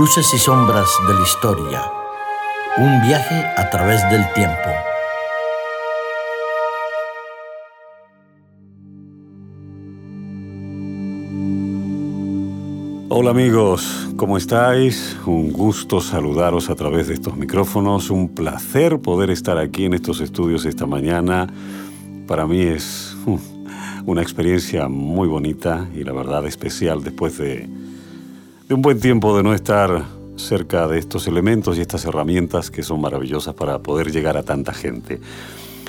Luces y sombras de la historia. Un viaje a través del tiempo. Hola amigos, ¿cómo estáis? Un gusto saludaros a través de estos micrófonos, un placer poder estar aquí en estos estudios esta mañana. Para mí es uh, una experiencia muy bonita y la verdad especial después de, de un buen tiempo de no estar cerca de estos elementos y estas herramientas que son maravillosas para poder llegar a tanta gente.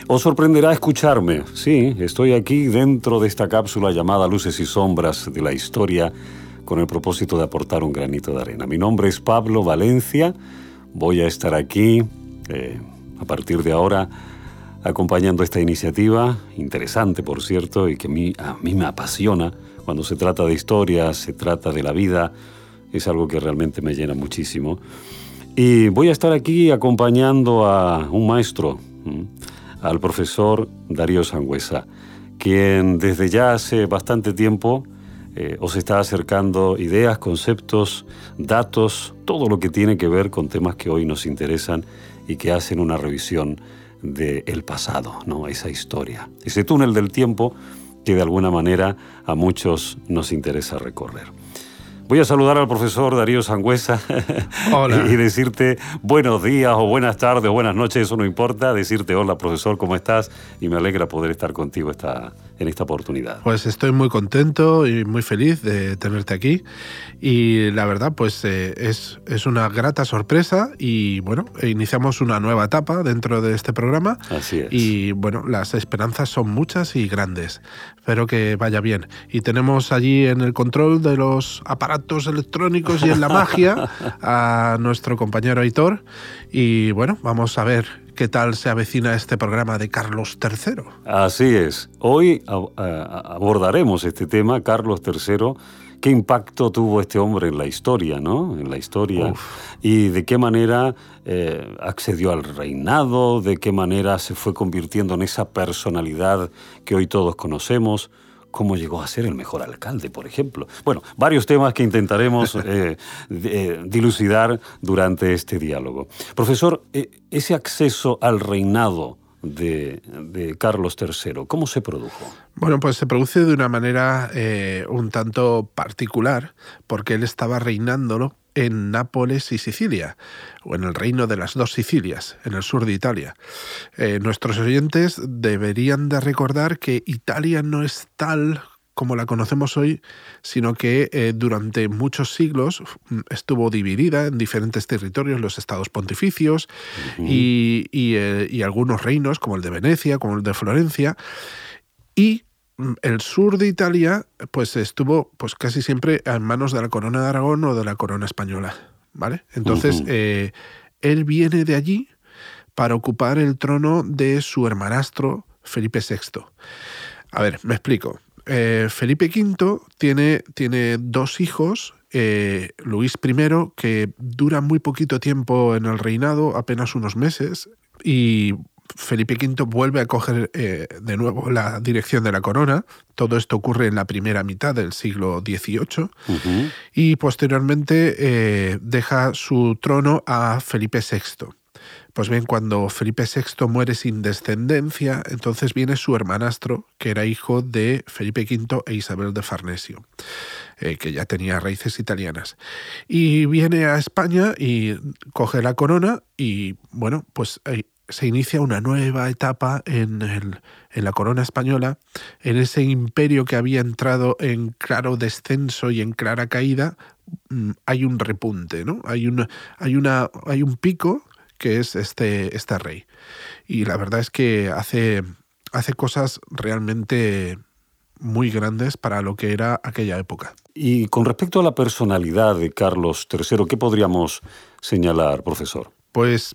Os sorprenderá escucharme, sí, estoy aquí dentro de esta cápsula llamada Luces y Sombras de la Historia con el propósito de aportar un granito de arena. Mi nombre es Pablo Valencia, voy a estar aquí eh, a partir de ahora acompañando esta iniciativa, interesante por cierto, y que a mí, a mí me apasiona cuando se trata de historia, se trata de la vida, es algo que realmente me llena muchísimo. Y voy a estar aquí acompañando a un maestro, al profesor Darío Sangüesa, quien desde ya hace bastante tiempo eh, os está acercando ideas, conceptos, datos, todo lo que tiene que ver con temas que hoy nos interesan y que hacen una revisión del pasado, ¿no? esa historia, ese túnel del tiempo que de alguna manera a muchos nos interesa recorrer. Voy a saludar al profesor Darío Sangüesa y decirte buenos días o buenas tardes o buenas noches, eso no importa, decirte hola profesor, ¿cómo estás? Y me alegra poder estar contigo esta, en esta oportunidad. Pues estoy muy contento y muy feliz de tenerte aquí y la verdad pues eh, es, es una grata sorpresa y bueno, iniciamos una nueva etapa dentro de este programa. Así es. Y bueno, las esperanzas son muchas y grandes. Espero que vaya bien. Y tenemos allí en el control de los aparatos electrónicos y en la magia a nuestro compañero Aitor. Y bueno, vamos a ver qué tal se avecina este programa de Carlos III. Así es. Hoy abordaremos este tema, Carlos III qué impacto tuvo este hombre en la historia, ¿no? En la historia. Y de qué manera eh, accedió al reinado, de qué manera se fue convirtiendo en esa personalidad que hoy todos conocemos cómo llegó a ser el mejor alcalde, por ejemplo. Bueno, varios temas que intentaremos eh, eh, dilucidar durante este diálogo. Profesor, ese acceso al reinado de, Carlos III? ¿Cómo se produjo? Bueno, pues se produce de una manera eh, un tanto particular, porque él estaba reinándolo en Nápoles y Sicilia, o en el reino de las dos Sicilias, en el sur de Italia. Eh, nuestros oyentes deberían de recordar que Italia no es tal como la conocemos hoy, sino que eh, durante muchos siglos mm, estuvo dividida en diferentes territorios, los estados pontificios y, eh, y, algunos reinos, como el de Venecia, como el de Florencia, y el sur de Italia pues estuvo pues casi siempre en manos de la corona de Aragón o de la corona española, ¿vale? Entonces, eh, él viene de allí para ocupar el trono de su hermanastro Felipe VI. A ver, me explico. Eh, Felipe V tiene, tiene dos hijos, eh, Luis I, que dura muy poquito tiempo en el reinado, apenas unos meses, y Felipe V vuelve a coger eh, de nuevo la dirección de la corona. Todo esto ocurre en la primera mitad del siglo XVIII. Y posteriormente deja su trono a Felipe VI. Pues bien, cuando Felipe VI muere sin descendencia, entonces viene su hermanastro, que era hijo de Felipe V e Isabel de Farnesio, eh, que ya tenía raíces italianas. Y viene a España y coge la corona y, bueno, pues eh, se inicia una nueva etapa en, el, en, la corona española, en ese imperio que había entrado en claro descenso y en clara caída, mm, hay un repunte, ¿no? Hay, una, hay, una, hay un pico que es este, este rey. Y la verdad es que hace, hace cosas realmente muy grandes para lo que era aquella época. Y con respecto a la personalidad de Carlos III, ¿qué podríamos señalar, profesor? Pues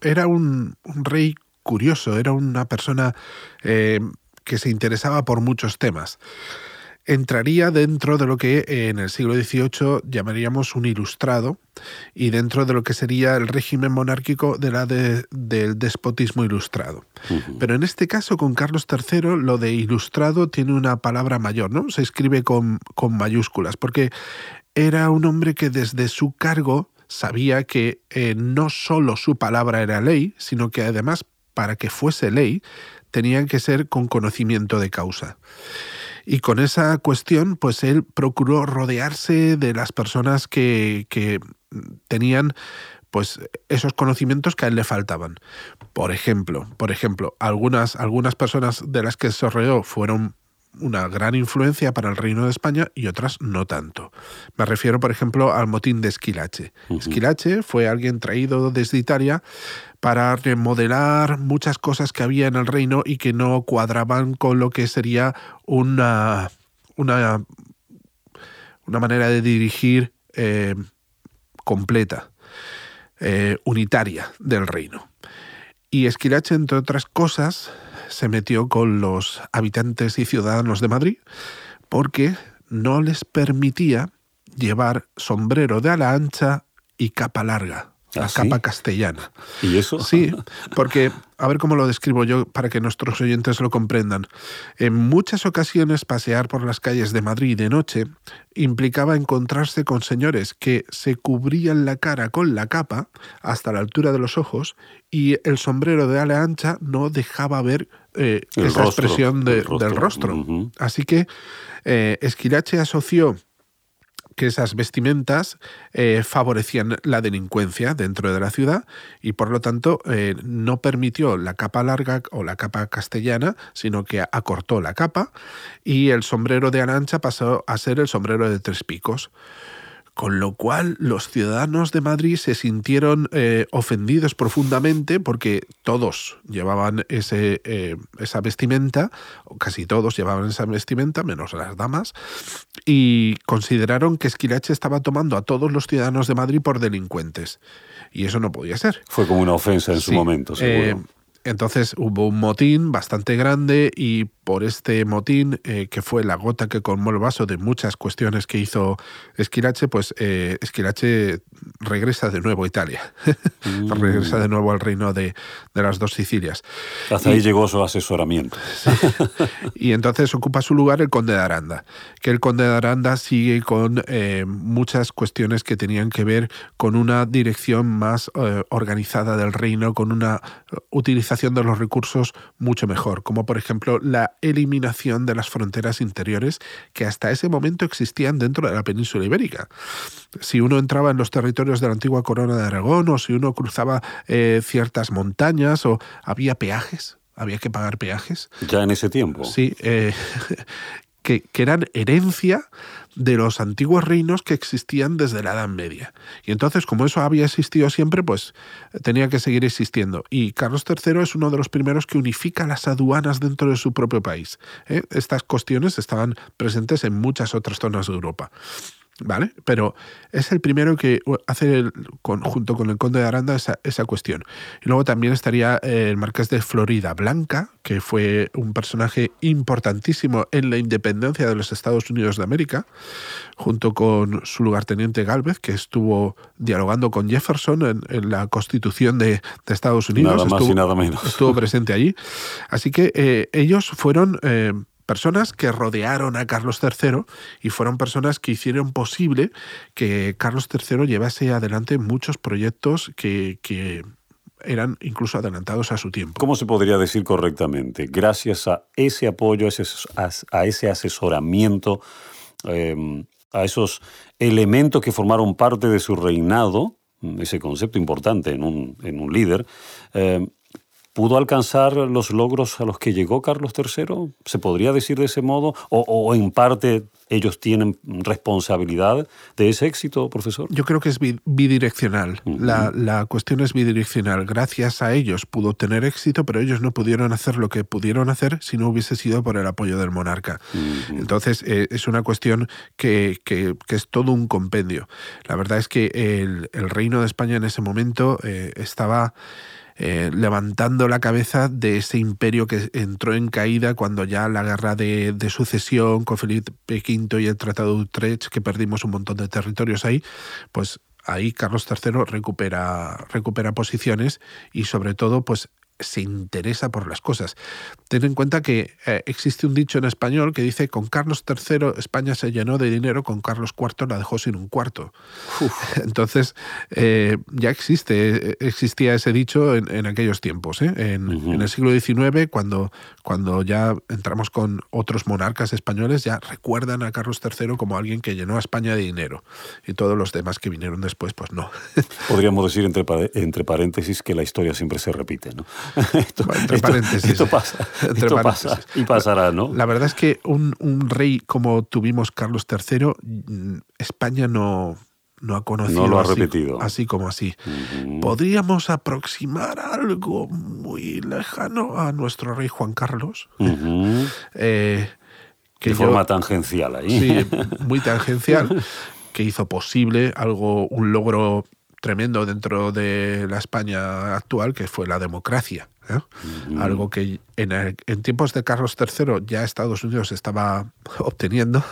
era un, rey curioso, era una persona eh, que se interesaba por muchos temas entraría dentro de lo que en el siglo XVIII llamaríamos un ilustrado y dentro de lo que sería el régimen monárquico de la del despotismo ilustrado. Pero en este caso, con Carlos III, lo de ilustrado tiene una palabra mayor, ¿no? Se escribe con, con mayúsculas, porque era un hombre que desde su cargo sabía que eh, no solo su palabra era ley, sino que además para que fuese ley tenían que ser con conocimiento de causa. Y con esa cuestión, pues él procuró rodearse de las personas que, que tenían pues esos conocimientos que a él le faltaban. Por ejemplo, por ejemplo, algunas, algunas personas de las que se rodeó fueron una gran influencia para el Reino de España y otras no tanto. Me refiero, por ejemplo, al motín de Esquilache. Esquilache fue alguien traído desde Italia para remodelar muchas cosas que había en el reino y que no cuadraban con lo que sería una, una, una manera de dirigir eh, completa, eh, unitaria del reino. Y Esquilache, entre otras cosas, se metió con los habitantes y ciudadanos de Madrid porque no les permitía llevar sombrero de ala ancha y capa larga, la ¿Ah, capa castellana. ¿Y eso? Sí, porque, a ver cómo lo describo yo para que nuestros oyentes lo comprendan. En muchas ocasiones pasear por las calles de Madrid de noche implicaba encontrarse con señores que se cubrían la cara con la capa hasta la altura de los ojos y el sombrero de ala ancha no dejaba ver eh, esa rostro, expresión de- el rostro. del rostro. Así que eh, Esquilache asoció que esas vestimentas eh, favorecían la delincuencia dentro de la ciudad y por lo tanto eh, no permitió la capa larga o la capa castellana, sino que acortó la capa y el sombrero de arancha pasó a ser el sombrero de tres picos. Con lo cual los ciudadanos de Madrid se sintieron eh, ofendidos profundamente porque todos llevaban ese, eh, esa vestimenta, o casi todos llevaban esa vestimenta, menos las damas, y consideraron que Esquilache estaba tomando a todos los ciudadanos de Madrid por delincuentes. Y eso no podía ser. Fue como una ofensa en su momento, seguro. eh, entonces hubo un motín bastante grande y por este motín, eh, que fue la gota que colmó el vaso de muchas cuestiones que hizo Esquilache, pues eh, Esquilache regresa de nuevo a Italia, Mm. regresa de nuevo al reino de, de las dos Sicilias. Hasta y- ahí llegó su asesoramiento. Y entonces ocupa su lugar el conde de Aranda, que el conde de Aranda sigue con eh, muchas cuestiones que tenían que ver con una dirección más eh, organizada del reino, con una utilización de los recursos mucho mejor, como por ejemplo la eliminación de las fronteras interiores que hasta ese momento existían dentro de la península ibérica. Si uno entraba en los territorios de la antigua corona de Aragón o si uno cruzaba eh, ciertas montañas o había peajes, había que pagar peajes. Ya en ese tiempo. Sí, eh, que, eran herencia de los antiguos reinos que existían desde la Edad Media. Y entonces, como eso había existido siempre, pues tenía que seguir existiendo. Y Carlos III es uno de los primeros que unifica las aduanas dentro de su propio país. ¿eh? Estas cuestiones estaban presentes en muchas otras zonas de Europa. ¿Vale? Pero es el primero que hace el- con- junto con el conde de Aranda esa, esa cuestión. Y luego también estaría eh, el marqués de Florida Blanca, que fue un personaje importantísimo en la independencia de los Estados Unidos de América, junto con su lugarteniente Galvez, que estuvo dialogando con Jefferson en, en la constitución de, de Estados Unidos. Nada más estuvo, y nada menos. estuvo presente allí. Así que eh, ellos fueron eh, personas que rodearon a Carlos III y fueron personas que hicieron posible que Carlos III llevase adelante muchos proyectos que, que eran incluso adelantados a su tiempo. ¿Cómo se podría decir correctamente? Gracias a ese apoyo, a ese, asesoramiento, eh, a esos elementos que formaron parte de su reinado, ese concepto importante en un, en un líder, eh, ¿pudo alcanzar los logros a los que llegó Carlos III? ¿Se podría decir de ese modo? ¿O, o en parte ellos tienen responsabilidad de ese éxito, profesor? Yo creo que es bi- bidireccional. La, la cuestión es bidireccional. Gracias a ellos pudo tener éxito, pero ellos no pudieron hacer lo que pudieron hacer si no hubiese sido por el apoyo del monarca. Entonces, eh, es una cuestión que, que- que es todo un compendio. La verdad es que el, el reino de España en ese momento eh, estaba eh, levantando la cabeza de ese imperio que entró en caída cuando ya la guerra de, sucesión con Felipe V y el Tratado de Utrecht, que perdimos un montón de territorios ahí, pues ahí Carlos III recupera, recupera posiciones y sobre todo pues se interesa por las cosas. Ten en cuenta que eh, existe un dicho en español que dice con Carlos III España se llenó de dinero, con Carlos IV la dejó sin un cuarto. Entonces, eh, ya existe, existía ese dicho en, aquellos tiempos. ¿eh? En, el siglo XIX, cuando, cuando ya entramos con otros monarcas españoles, ya recuerdan a Carlos III como alguien que llenó a España de dinero. Y todos los demás que vinieron después, pues no. Podríamos decir entre, entre paréntesis que la historia siempre se repite, ¿no? entre paréntesis. Esto, pasa, esto pasa y pasará, ¿no? La verdad es que un, rey como tuvimos Carlos III, mm, España no, no ha conocido. No lo ha así, repetido. Así como así. Podríamos aproximar algo muy lejano a nuestro rey Juan Carlos. Eh, de forma tangencial ahí. Sí, muy tangencial, que hizo posible algo, un logro tremendo dentro de la España actual, que fue la democracia. ¿eh? Algo que en, en, tiempos de Carlos III ya Estados Unidos estaba obteniendo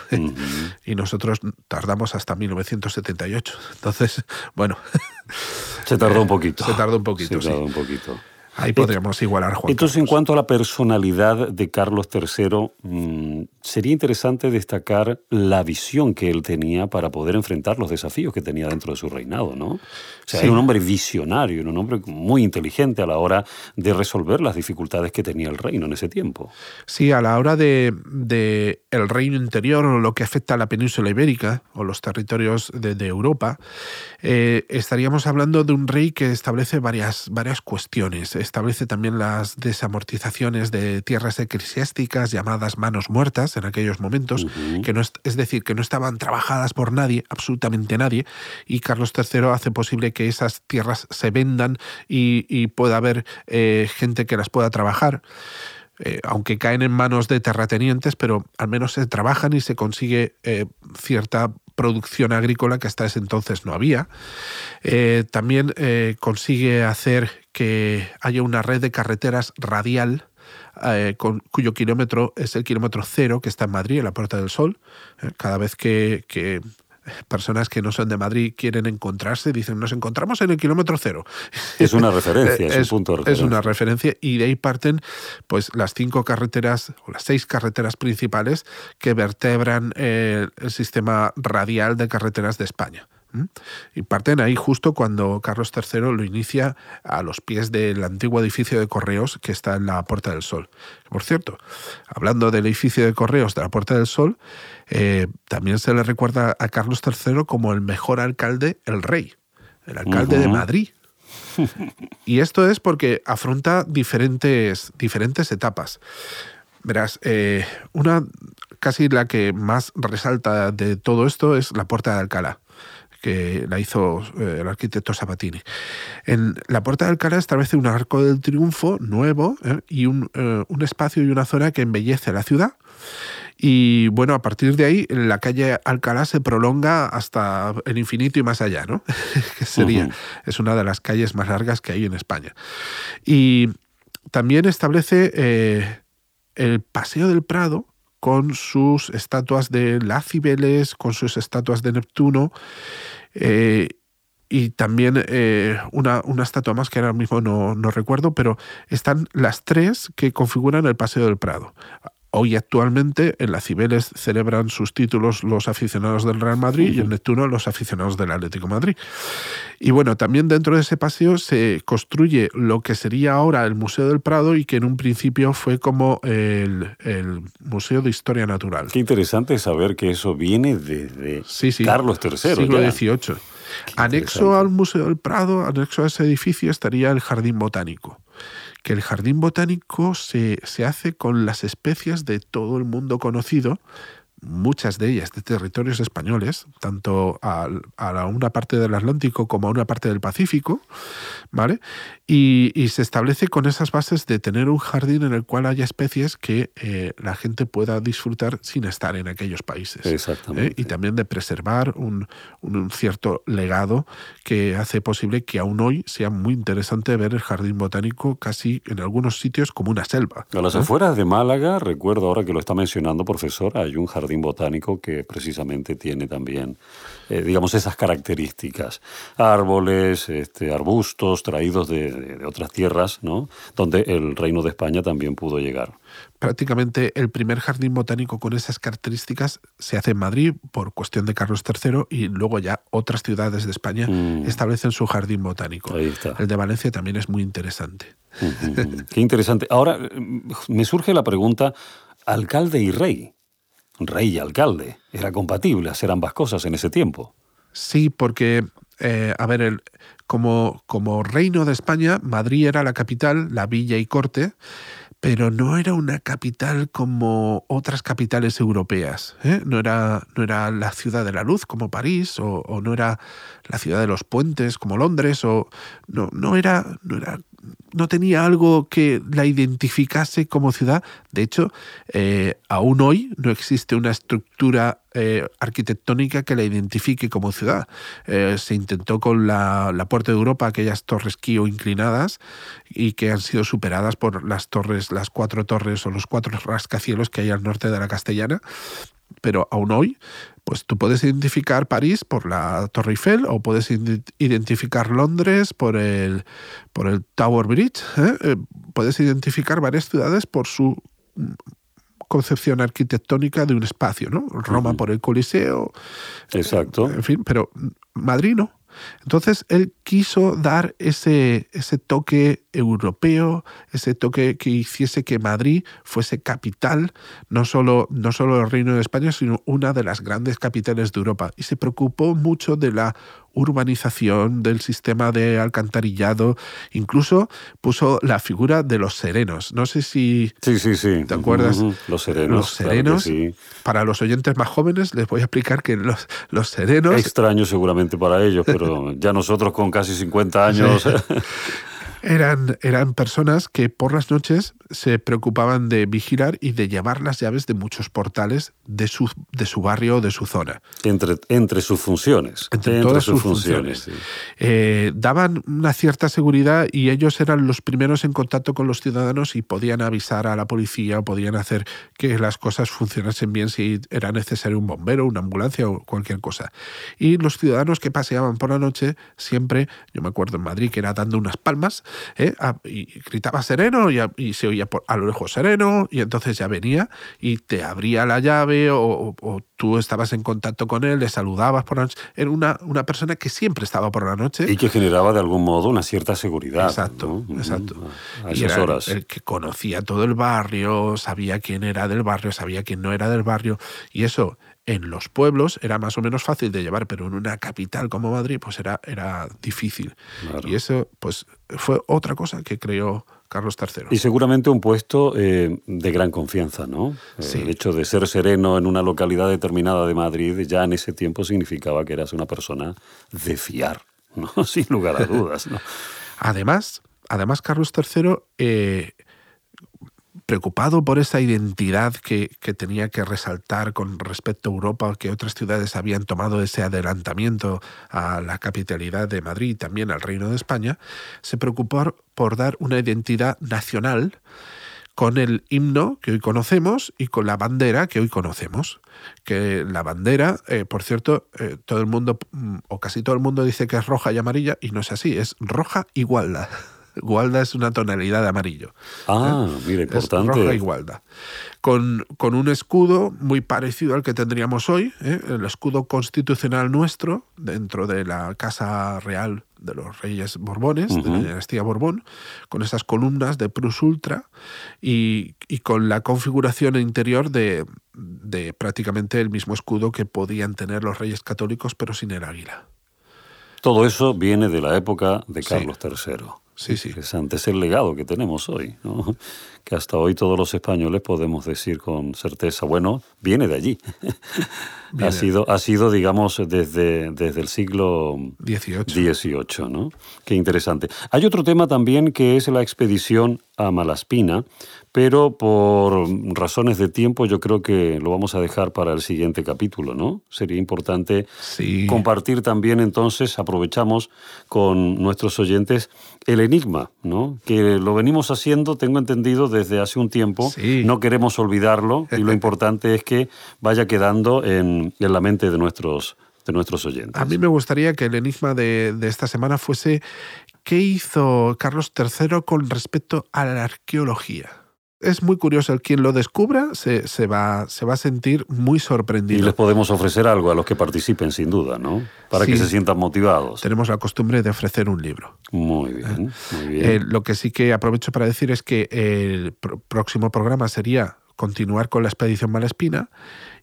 y nosotros tardamos hasta 1978. Entonces, bueno. Se tardó un poquito. Se tardó un poquito. Se tardó un poquito. Ahí podríamos igualar Juan Entonces, en cuanto a la personalidad de Carlos III, sería interesante destacar la visión que él tenía para poder enfrentar los desafíos que tenía dentro de su reinado, ¿no? O sea, era un hombre visionario, era un hombre muy inteligente a la hora de resolver las dificultades que tenía el reino en ese tiempo. Sí, a la hora de, el reino interior o lo que afecta a la península ibérica o los territorios de, Europa, eh, estaríamos hablando de un rey que establece varias, varias cuestiones establece también las desamortizaciones de tierras eclesiásticas llamadas manos muertas en aquellos momentos, que no es, decir, que no estaban trabajadas por nadie, absolutamente nadie, y Carlos III hace posible que esas tierras se vendan y, pueda haber eh, gente que las pueda trabajar. Eh, aunque caen en manos de terratenientes, pero al menos se trabajan y se consigue eh, cierta producción agrícola que hasta ese entonces no había. también consigue hacer que haya una red de carreteras radial eh, con, cuyo kilómetro es el kilómetro cero que está en Madrid, en la Puerta del Sol. Eh, cada vez que, personas que no son de Madrid quieren encontrarse, dicen, nos encontramos en el kilómetro cero. Es una referencia, es, un punto de referencia. Es una referencia y de ahí parten pues las cinco carreteras o las seis carreteras principales que vertebran eh, el sistema radial de carreteras de España. Y parten ahí justo cuando Carlos III lo inicia a los pies del antiguo edificio de correos que está en la Puerta del Sol. Por cierto, hablando del edificio de correos de la Puerta del Sol, eh, también se le recuerda a Carlos III como el mejor alcalde, el rey, el alcalde de Madrid. Y esto es porque afronta diferentes, diferentes etapas. Verás, eh, una casi la que más resalta de todo esto es la Puerta de Alcalá que la hizo eh, el arquitecto Sabatini. En la Puerta de Alcalá establece un arco del triunfo nuevo eh, y un, eh, un, espacio y una zona que embellece la ciudad. Y bueno, a partir de ahí, la calle Alcalá se prolonga hasta el infinito y más allá, ¿no? que sería, es una de las calles más largas que hay en España. Y también establece el Paseo del Prado, con sus estatuas de la Cibeles, con sus estatuas de Neptuno, eh, y también eh, una, una, estatua más que ahora mismo no, no, recuerdo, pero están las tres que configuran el Paseo del Prado. Hoy actualmente en la Cibeles celebran sus títulos los aficionados del Real Madrid y en Neptuno los aficionados del Atlético Madrid. Y bueno, también dentro de ese paseo se construye lo que sería ahora el Museo del Prado y que en un principio fue como el, Museo de Historia Natural. Qué interesante saber que eso viene de Carlos III. Siglo XVIII. Anexo al Museo del Prado, anexo a ese edificio, estaría el Jardín Botánico que el jardín botánico se, se, hace con las especies de todo el mundo conocido, muchas de ellas de territorios españoles, tanto a, una parte del Atlántico como a una parte del Pacífico, ¿vale? Y, se establece con esas bases de tener un jardín en el cual haya especies que eh, la gente pueda disfrutar sin estar en aquellos países. ¿eh? Exactamente. Y también de preservar un, cierto legado que hace posible que aún hoy sea muy interesante ver el jardín botánico casi en algunos sitios como una selva. A las afueras de Málaga, recuerdo ahora que lo está mencionando, profesor, hay un jardín jardín botánico que precisamente tiene también, eh, digamos, esas características. Árboles, este, arbustos traídos de, de otras tierras, ¿no? Donde el reino de España también pudo llegar prácticamente el primer jardín botánico con esas características se hace en Madrid por cuestión de Carlos III y luego ya otras ciudades de España mm. establecen su jardín botánico. El de Valencia también es muy interesante. Qué interesante. Ahora me surge la pregunta, alcalde y rey. Rey y alcalde. ¿Era compatible hacer ambas cosas en ese tiempo? Sí, porque, eh, a ver, como, como reino de España, Madrid era la capital, la villa y corte, pero no era una capital como otras capitales europeas. ¿eh? No, era, no era la ciudad de la luz como París, o, no era la ciudad de los puentes como Londres, o no, no, era, no era no tenía algo que la identificase como ciudad. De hecho, eh, aún hoy no existe una estructura eh, arquitectónica que la identifique como ciudad. Eh, se intentó con la, Puerta de Europa, aquellas torres Kio inclinadas, y que han sido superadas por las torres, las cuatro torres o los cuatro rascacielos que hay al norte de la Castellana. Pero aún hoy pues tú puedes identificar París por la Torre Eiffel o puedes identificar Londres por el, por el Tower Bridge. ¿eh? Eh, puedes identificar varias ciudades por su mm, concepción arquitectónica de un espacio, ¿no? Roma por el Coliseo. Exacto. En fin, pero Madrid no. Entonces él quiso dar ese, ese toque europeo, ese toque que hiciese que Madrid fuese capital, no solo, no solo del Reino de España, sino una de las grandes capitales de Europa. Y se preocupó mucho de la urbanización, del sistema de alcantarillado, incluso puso la figura de los serenos. No sé si sí, sí, sí. te acuerdas. Los serenos. Los serenos. Para los oyentes más jóvenes les voy a explicar que los, los serenos... Extraño seguramente para ellos, pero ya nosotros con casi 50 años... Eran, eran personas que por las noches se preocupaban de vigilar y de llevar las llaves de muchos portales de su, de su barrio o de su zona. Entre, entre sus funciones. Entre, todas sus, funciones. Eh, daban una cierta seguridad y ellos eran los primeros en contacto con los ciudadanos y podían avisar a la policía o podían hacer que las cosas funcionasen bien si era necesario un bombero, una ambulancia o cualquier cosa. Y los ciudadanos que paseaban por la noche siempre, yo me acuerdo en Madrid que era dando unas palmas ¿eh? y gritaba sereno y, y se oía a lo lejos sereno y entonces ya venía y te abría la llave o, tú estabas en contacto con él, le saludabas por la noche. Era una, una persona que siempre estaba por la noche. Y que generaba de algún modo una cierta seguridad. Exacto, exacto. A esas horas. El, que conocía todo el barrio, sabía quién era del barrio, sabía quién no era del barrio. Y eso en los pueblos era más o menos fácil de llevar, pero en una capital como Madrid pues era, era difícil. Y eso pues fue otra cosa que creó Carlos III. Y seguramente un puesto eh, de gran confianza, ¿no? Sí. El hecho de ser sereno en una localidad determinada de Madrid ya en ese tiempo significaba que eras una persona de fiar, ¿no? Sin lugar a dudas, ¿no? además, además, Carlos III eh, preocupado por esa identidad que, tenía que resaltar con respecto a Europa, que otras ciudades habían tomado ese adelantamiento a la capitalidad de Madrid y también al Reino de España, se preocupó por dar una identidad nacional con el himno que hoy conocemos y con la bandera que hoy conocemos. Que la bandera, eh, por cierto, eh, todo el mundo, mm, o casi todo el mundo dice que es roja y amarilla, y no es así, es roja igualda. Gualda es una tonalidad de amarillo. Ah, ¿eh? mira, importante. Es roja y Gualda. Con, con, un escudo muy parecido al que tendríamos hoy, ¿eh? el escudo constitucional nuestro, dentro de la Casa Real de los Reyes Borbones, de la dinastía Borbón, con esas columnas de Prus Ultra y, y con la configuración interior de, de prácticamente el mismo escudo que podían tener los Reyes Católicos, pero sin el águila. Todo eso viene de la época de Carlos III. Sí, sí. Interesante, es el legado que tenemos hoy, ¿no? Que hasta hoy todos los españoles podemos decir con certeza, bueno, viene de allí. Ha sido, ha sido, digamos, desde, desde el siglo XVIII. XVIII, ¿no? Qué interesante. Hay otro tema también que es la expedición a Malaspina, pero por razones de tiempo yo creo que lo vamos a dejar para el siguiente capítulo, ¿no? Sería importante compartir también entonces, aprovechamos con nuestros oyentes el enigma, ¿no? Que lo venimos haciendo, tengo entendido, desde hace un tiempo, no queremos olvidarlo y lo importante es que vaya quedando en, la mente de nuestros, de nuestros oyentes. A mí me gustaría que el enigma de, de esta semana fuese ¿qué hizo Carlos III con respecto a la arqueología? Es muy curioso. El quien lo descubra se, se, va, se va a sentir muy sorprendido. Y les podemos ofrecer algo a los que participen, sin duda, ¿no? Para que se sientan motivados. Tenemos la costumbre de ofrecer un libro. Muy bien, muy bien. Eh, lo que sí que aprovecho para decir es que el próximo programa sería continuar con la expedición Malespina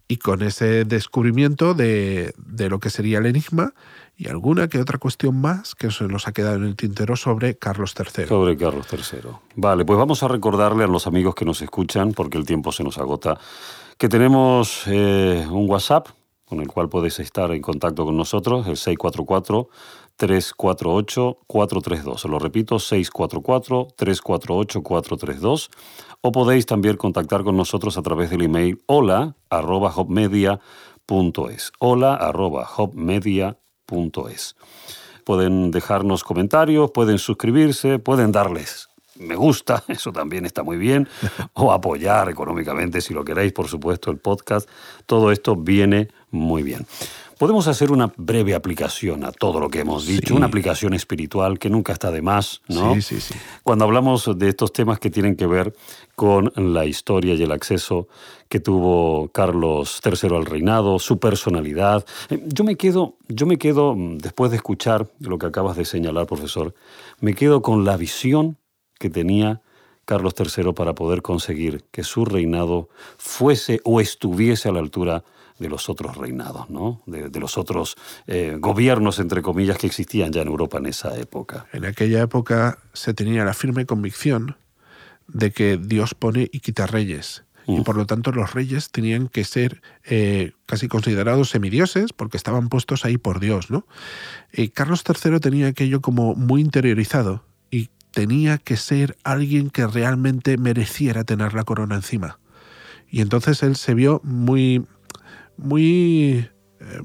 y con ese descubrimiento de, de lo que sería el enigma y alguna que otra cuestión más que se nos ha quedado en el tintero sobre Carlos III. Sobre Carlos III. Vale, pues vamos a recordarle a los amigos que nos escuchan, porque el tiempo se nos agota, que tenemos eh, un WhatsApp con el cual podéis estar en contacto con nosotros, el 644 348 432. Lo repito, 644 348 432. O podéis también contactar con nosotros a través del email hola arroba hopmedia.es. Hola arroba es. Pueden dejarnos comentarios, pueden suscribirse, pueden darles me gusta, eso también está muy bien, o apoyar económicamente si lo queréis, por supuesto, el podcast. Todo esto viene muy bien. Podemos hacer una breve aplicación a todo lo que hemos dicho, una aplicación espiritual que nunca está de más, ¿no? Sí, sí, sí. Cuando hablamos de estos temas que tienen que ver con la historia y el acceso que tuvo Carlos III al reinado, su personalidad, eh, yo me quedo, yo me quedo mm, después de escuchar lo que acabas de señalar, profesor, me quedo con la visión que tenía Carlos III para poder conseguir que su reinado fuese o estuviese a la altura de los otros reinados, ¿no? de, los otros eh, gobiernos, entre comillas, que existían ya en Europa en esa época. En aquella época se tenía la firme convicción de que Dios pone y quita reyes. Y mm. por lo tanto los reyes tenían que ser eh, casi considerados semidioses porque estaban puestos ahí por Dios. ¿no? Y Carlos III tenía aquello como muy interiorizado y tenía que ser alguien que realmente mereciera tener la corona encima. Y entonces él se vio muy muy eh,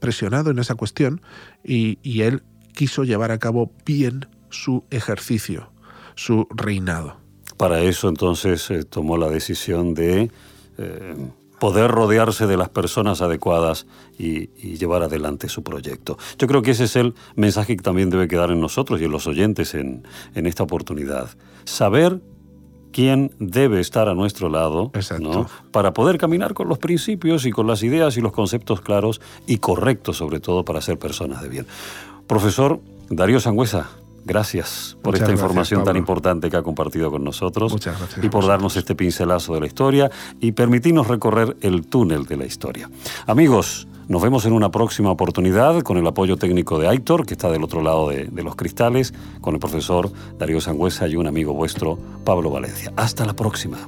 presionado en esa cuestión y, él quiso llevar a cabo bien su ejercicio, su reinado. Para eso entonces eh, tomó la decisión de eh, poder rodearse de las personas adecuadas y, llevar adelante su proyecto. Yo creo que ese es el mensaje que también debe quedar en nosotros y en los oyentes en, en esta oportunidad. Saber quién debe estar a nuestro lado para poder caminar con los principios y con las ideas y los conceptos claros y correctos sobre todo para ser personas de bien. Profesor Darío Sangüesa, gracias por esta información tan importante que ha compartido con nosotros y por darnos este pincelazo de la historia y permitirnos recorrer el túnel de la historia. Amigos, nos vemos en una próxima oportunidad con el apoyo técnico de Aitor, que está del otro lado de, los cristales, con el profesor Darío Sangüesa y un amigo vuestro, Pablo Valencia. Hasta la próxima.